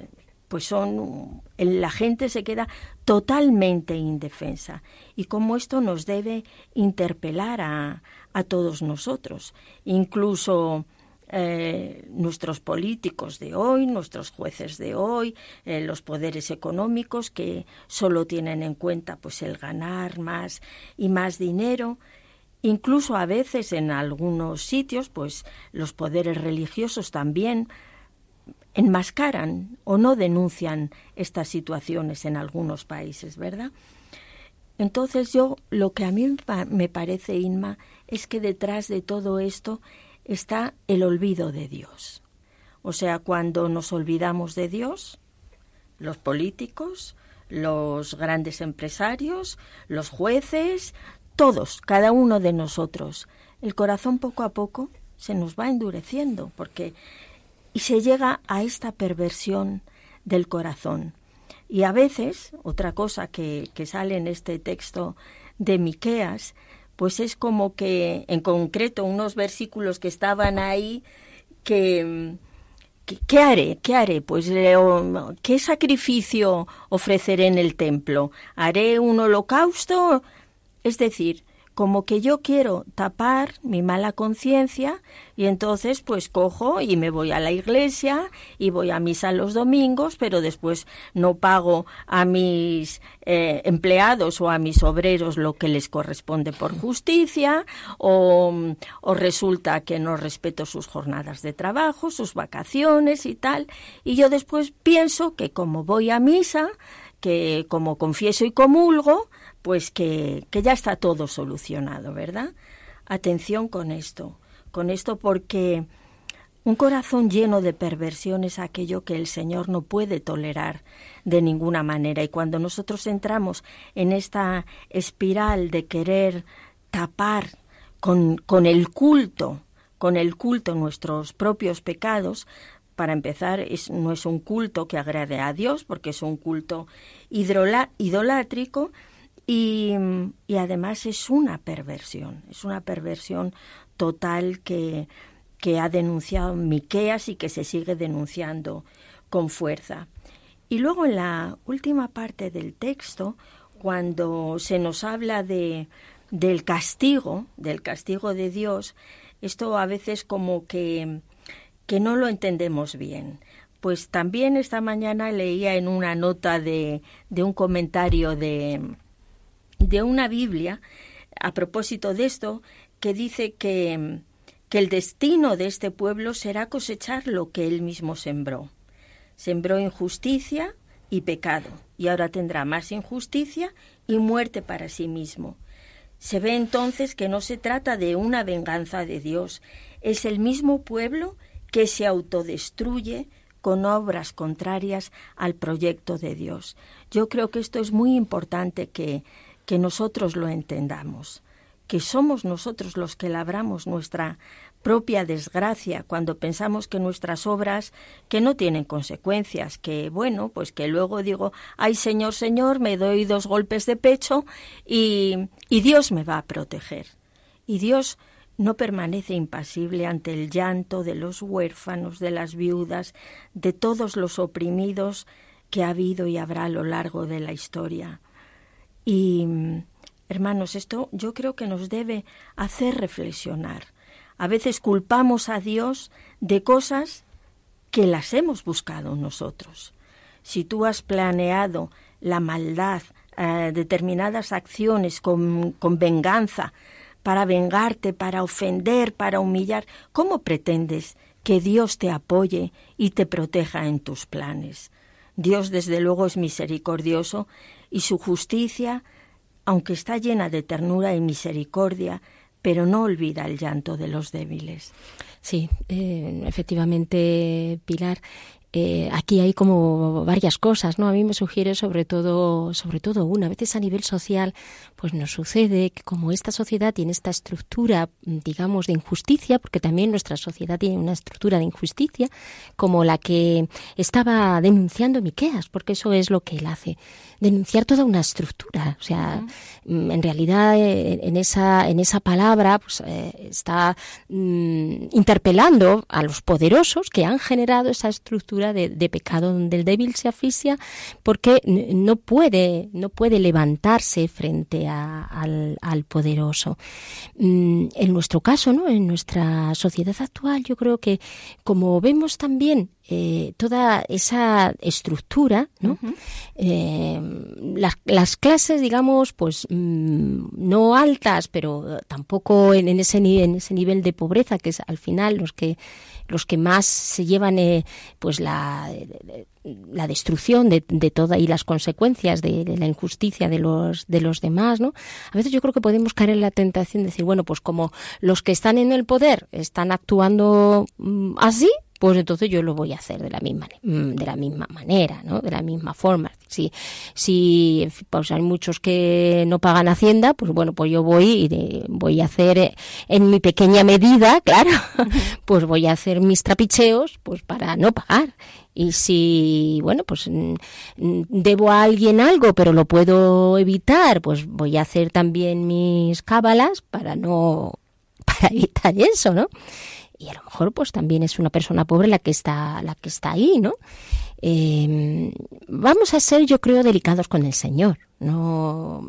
pues son la gente se queda totalmente indefensa y cómo esto nos debe interpelar a, a todos nosotros, incluso eh, nuestros políticos de hoy, nuestros jueces de hoy, eh, los poderes económicos que solo tienen en cuenta pues el ganar más y más dinero. Incluso a veces en algunos sitios, pues los poderes religiosos también enmascaran o no denuncian estas situaciones en algunos países, ¿verdad? Entonces yo lo que a mí me parece, Inma, es que detrás de todo esto está el olvido de Dios. O sea, cuando nos olvidamos de Dios, los políticos, los grandes empresarios, los jueces, todos, cada uno de nosotros, el corazón poco a poco se nos va endureciendo porque y se llega a esta perversión del corazón. Y a veces, otra cosa que, que sale en este texto de Miqueas, pues es como que, en concreto, unos versículos que estaban ahí, que, ¿qué haré? ¿Qué haré? Pues, ¿qué sacrificio ofreceré en el templo? ¿Haré un holocausto? Es decir, como que yo quiero tapar mi mala conciencia y entonces pues cojo y me voy a la iglesia y voy a misa los domingos, pero después no pago a mis eh, empleados o a mis obreros lo que les corresponde por justicia o, o resulta que no respeto sus jornadas de trabajo, sus vacaciones y tal. Y yo después pienso que como voy a misa, que como confieso y comulgo, pues que, que ya está todo solucionado, ¿verdad? Atención con esto, con esto porque un corazón lleno de perversión es aquello que el Señor no puede tolerar de ninguna manera. Y cuando nosotros entramos en esta espiral de querer tapar con, con el culto, con el culto nuestros propios pecados, para empezar, es, no es un culto que agrade a Dios, porque es un culto idolátrico, y, además es una perversión, es una perversión total que, que ha denunciado Miqueas y que se sigue denunciando con fuerza. Y luego en la última parte del texto, cuando se nos habla de, del castigo, del castigo de Dios, esto a veces como que, que no lo entendemos bien. Pues también esta mañana leía en una nota de, de un comentario de, de una Biblia a propósito de esto que dice que, que el destino de este pueblo será cosechar lo que él mismo sembró. Sembró injusticia y pecado, y ahora tendrá más injusticia y muerte para sí mismo. Se ve entonces que no se trata de una venganza de Dios, es el mismo pueblo que se autodestruye con obras contrarias al proyecto de Dios. Yo creo que esto es muy importante que que nosotros lo entendamos, que somos nosotros los que labramos nuestra propia desgracia cuando pensamos que nuestras obras que no tienen consecuencias, que bueno, pues que luego digo, ay Señor, Señor, me doy dos golpes de pecho y, y Dios me va a proteger. Y Dios no permanece impasible ante el llanto de los huérfanos, de las viudas, de todos los oprimidos que ha habido y habrá a lo largo de la historia. Y, hermanos, esto yo creo que nos debe hacer reflexionar. A veces culpamos a Dios de cosas que las hemos buscado nosotros. Si tú has planeado la maldad, eh, determinadas acciones con, con venganza, para vengarte, para ofender, para humillar, ¿cómo pretendes que Dios te apoye y te proteja en tus planes? Dios desde luego es misericordioso y su justicia, aunque está llena de ternura y misericordia, pero no olvida el llanto de los débiles. Sí, eh, efectivamente, Pilar. Eh, aquí hay como varias cosas, ¿no? A mí me sugiere sobre todo, sobre todo una. A veces a nivel social, pues nos sucede que como esta sociedad tiene esta estructura, digamos, de injusticia, porque también nuestra sociedad tiene una estructura de injusticia, como la que estaba denunciando Miqueas, porque eso es lo que él hace denunciar toda una estructura. O sea, en realidad eh, en esa, en esa palabra pues, eh, está mm, interpelando a los poderosos que han generado esa estructura de, pecado donde el débil se asfixia porque no puede, no puede levantarse frente al, al, poderoso. Mm, en nuestro caso, ¿no? en nuestra sociedad actual, yo creo que como vemos también eh, toda esa estructura, ¿no? Eh, las, las, clases, digamos, pues mm, no altas, pero tampoco en, ese, en ese nivel de pobreza, que es al final los que los que más se llevan eh, pues la, la destrucción de, de, toda y las consecuencias de, la injusticia de los de los demás no a veces yo creo que podemos caer en la tentación de decir bueno pues como los que están en el poder están actuando mm, así pues entonces yo lo voy a hacer de la misma mm, de la misma manera, ¿no? De la misma forma. Si si pues hay muchos que no pagan hacienda, pues bueno, pues yo voy y voy a hacer eh, en mi pequeña medida, claro, pues voy a hacer mis trapicheos pues para no pagar. Y si, bueno, pues mm, mm, debo a alguien algo, pero lo puedo evitar, pues voy a hacer también mis cábalas para no para evitar eso, ¿no? Y a lo mejor pues también es una persona pobre la que está la que está ahí no eh, vamos a ser yo creo delicados con el señor. No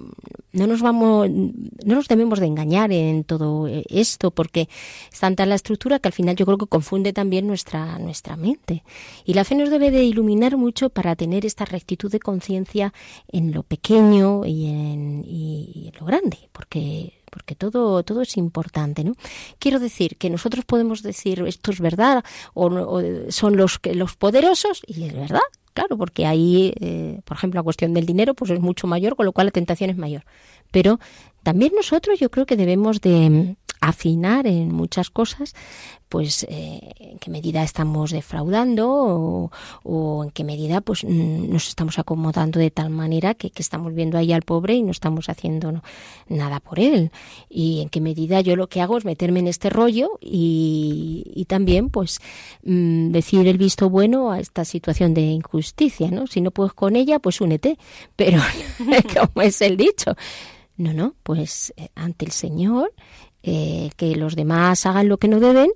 no nos vamos no nos debemos de engañar en todo esto porque es tanta la estructura que al final yo creo que confunde también nuestra nuestra mente. Y la fe nos debe de iluminar mucho para tener esta rectitud de conciencia en lo pequeño y en, y en lo grande porque porque todo, todo es importante, ¿no? Quiero decir que nosotros podemos decir esto es verdad o, son los, los poderosos y es verdad, claro, porque ahí, eh, por ejemplo, la cuestión del dinero pues es mucho mayor, con lo cual la tentación es mayor. Pero también nosotros yo creo que debemos de afinar en muchas cosas, pues eh, en qué medida estamos defraudando o, en qué medida pues mm, nos estamos acomodando de tal manera que, estamos viendo ahí al pobre y no estamos haciendo nada por él y en qué medida yo lo que hago es meterme en este rollo y, también pues mm, decir el visto bueno a esta situación de injusticia, ¿no? Si no puedes con ella, pues únete, pero como es el dicho, no, no, pues eh, ante el Señor eh, que los demás hagan lo que no deben,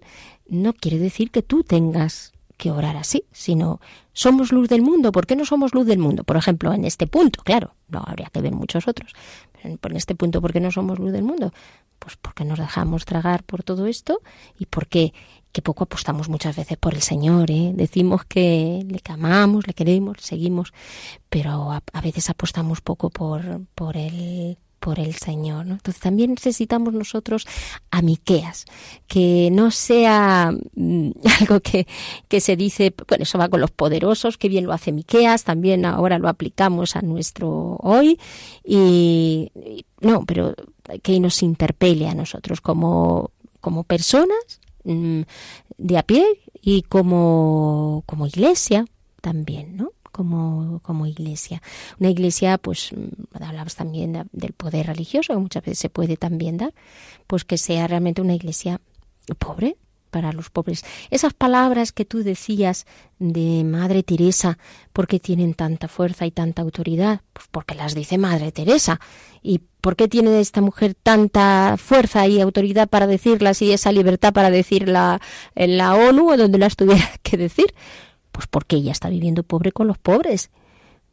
no quiere decir que tú tengas que orar así, sino somos luz del mundo. ¿Por qué no somos luz del mundo? Por ejemplo, en este punto, claro, no habría que ver muchos otros. Pero en este punto, ¿por qué no somos luz del mundo? Pues porque nos dejamos tragar por todo esto y porque que poco apostamos muchas veces por el Señor, ¿eh? decimos que le amamos, le queremos, seguimos, pero a, a veces apostamos poco por, por el por el Señor. Entonces también necesitamos nosotros a Miqueas, que no sea mm, algo que, que, se dice, bueno, eso va con los poderosos, que bien lo hace Miqueas, también ahora lo aplicamos a nuestro hoy, y, no, pero que nos interpele a nosotros como, como personas mm, de a pie y como, como iglesia también, ¿no? Como, como iglesia. Una iglesia, pues mm, hablabas también del poder religioso, que muchas veces se puede también dar, pues que sea realmente una iglesia pobre para los pobres. Esas palabras que tú decías de Madre Teresa, ¿por qué tienen tanta fuerza y tanta autoridad? Pues porque las dice Madre Teresa. ¿Y por qué tiene esta mujer tanta fuerza y autoridad para decirlas y esa libertad para decirla en la ONU o donde las tuviera que decir? Pues porque ella está viviendo pobre con los pobres.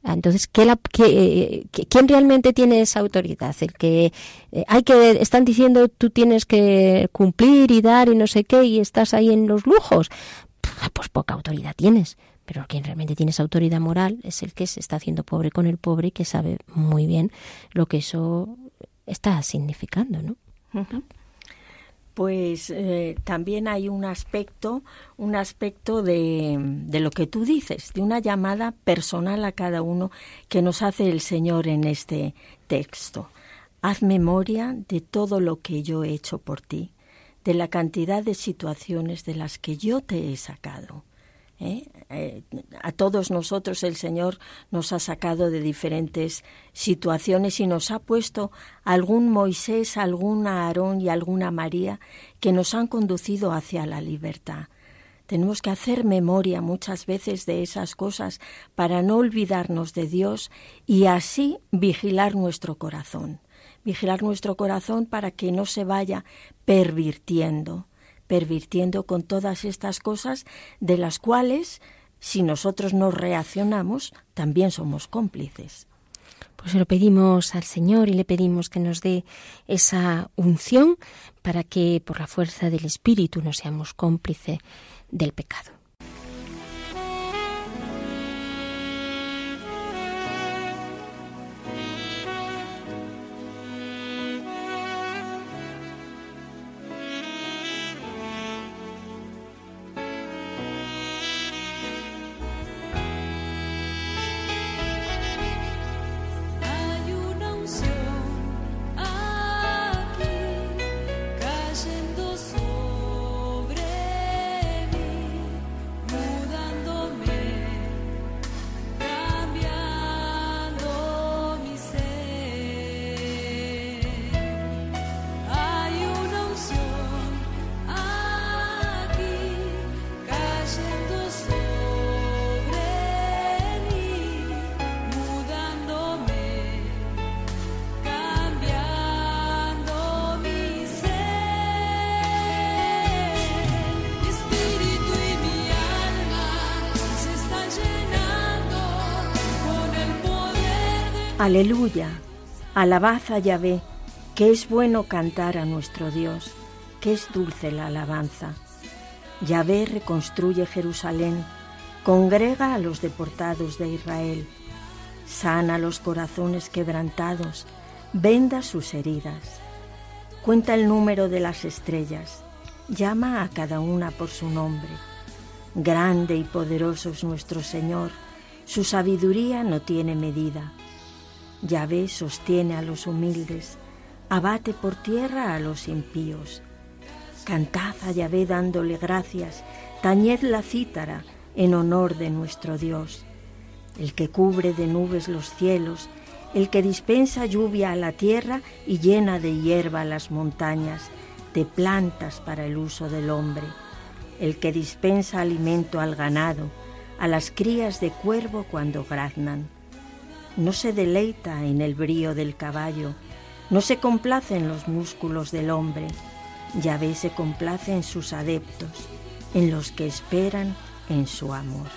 Ah, entonces, ¿qué la, qué, ¿quién realmente tiene esa autoridad? El que eh, hay que están diciendo tú tienes que cumplir y dar y no sé qué y estás ahí en los lujos. Pues poca autoridad tienes. Pero quien realmente tiene esa autoridad moral es el que se está haciendo pobre con el pobre y que sabe muy bien lo que eso está significando, ¿no? Pues eh, también hay un aspecto, un aspecto de, de, lo que tú dices, de una llamada personal a cada uno que nos hace el Señor en este texto. Haz memoria de todo lo que yo he hecho por ti, de la cantidad de situaciones de las que yo te he sacado. ¿Eh? Eh, a todos nosotros el Señor nos ha sacado de diferentes situaciones y nos ha puesto algún Moisés, algún Aarón y alguna María que nos han conducido hacia la libertad. Tenemos que hacer memoria muchas veces de esas cosas para no olvidarnos de Dios y así vigilar nuestro corazón. Vigilar nuestro corazón para que no se vaya pervirtiendo pervirtiendo con todas estas cosas de las cuales, si nosotros no reaccionamos, también somos cómplices. Pues lo pedimos al Señor y le pedimos que nos dé esa unción para que por la fuerza del Espíritu no seamos cómplices del pecado. Aleluya, alabad a Yahvé, que es bueno cantar a nuestro Dios, que es dulce la alabanza. Yahvé reconstruye Jerusalén, congrega a los deportados de Israel, sana los corazones quebrantados, venda sus heridas, cuenta el número de las estrellas, llama a cada una por su nombre. Grande y poderoso es nuestro Señor, su sabiduría no tiene medida. Yahvé sostiene a los humildes, abate por tierra a los impíos. Cantad a Yahvé dándole gracias, tañed la cítara en honor de nuestro Dios, el que cubre de nubes los cielos, el que dispensa lluvia a la tierra y llena de hierba las montañas, de plantas para el uso del hombre, el que dispensa alimento al ganado, a las crías de cuervo cuando graznan no se deleita en el brío del caballo, no se complace en los músculos del hombre. Yahvé se complace en sus adeptos, en los que esperan en su amor.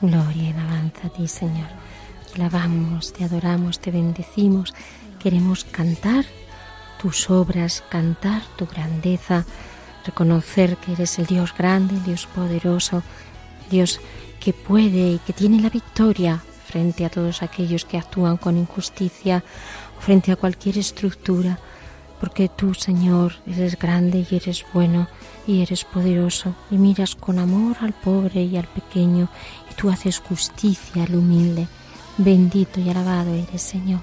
Gloria y alabanza a ti, Señor. Te alabamos, te adoramos, te bendecimos. Queremos cantar tus obras, cantar tu grandeza, reconocer que eres el Dios grande, Dios poderoso, Dios que puede y que tiene la victoria frente a todos aquellos que actúan con injusticia frente a cualquier estructura, porque tú, Señor, eres grande y eres bueno y eres poderoso y miras con amor al pobre y al pequeño y tú haces justicia al humilde. Bendito y alabado eres, Señor.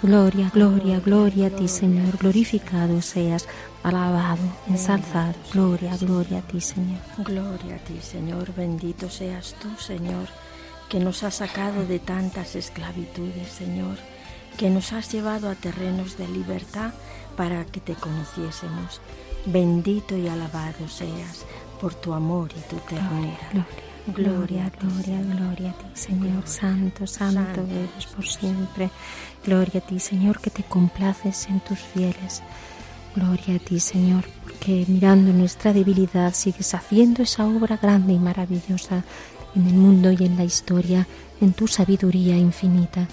Gloria, gloria, gloria a ti, Señor. Glorificado seas, alabado, ensalzado. Gloria, gloria a ti, Señor. Gloria a ti, Señor. Bendito seas tú, Señor que nos has sacado de tantas esclavitudes, Señor, que nos has llevado a terrenos de libertad para que te conociésemos. Bendito y alabado seas por tu amor y tu ternura. Gloria, gloria, gloria, a ti, Señor. Santo, santo, eres por siempre. Gloria a ti, Señor, que te complaces en tus fieles. Gloria a ti, Señor, porque mirando nuestra debilidad sigues haciendo esa obra grande y maravillosa en el mundo y en la historia, en tu sabiduría infinita.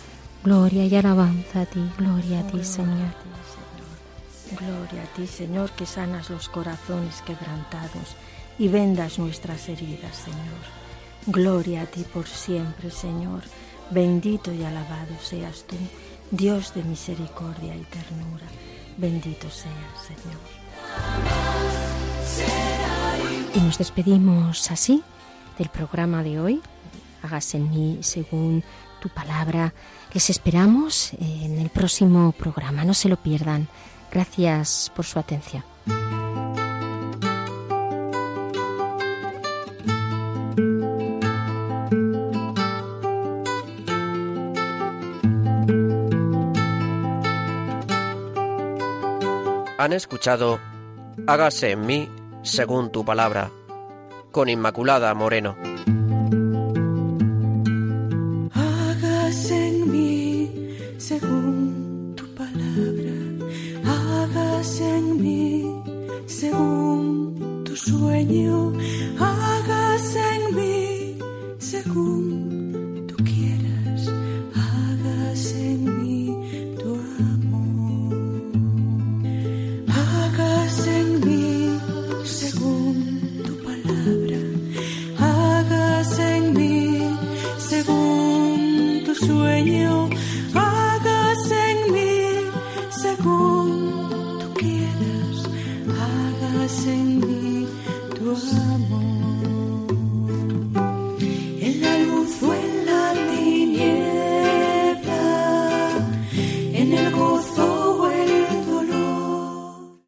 Gloria y alabanza a ti, gloria a ti, Señor. Gloria a ti, Señor, que sanas los corazones quebrantados y vendas nuestras heridas, Señor. Gloria a ti por siempre, Señor. Bendito y alabado seas tú, Dios de misericordia y ternura. Bendito seas, Señor. Y nos despedimos así del programa de hoy. Hágase en mí según tu palabra. Les esperamos en el próximo programa. No se lo pierdan. Gracias por su atención. Han escuchado Hágase en mí según tu palabra con Inmaculada Moreno. Hágase en mí según tu palabra, hágase en mí según tu sueño,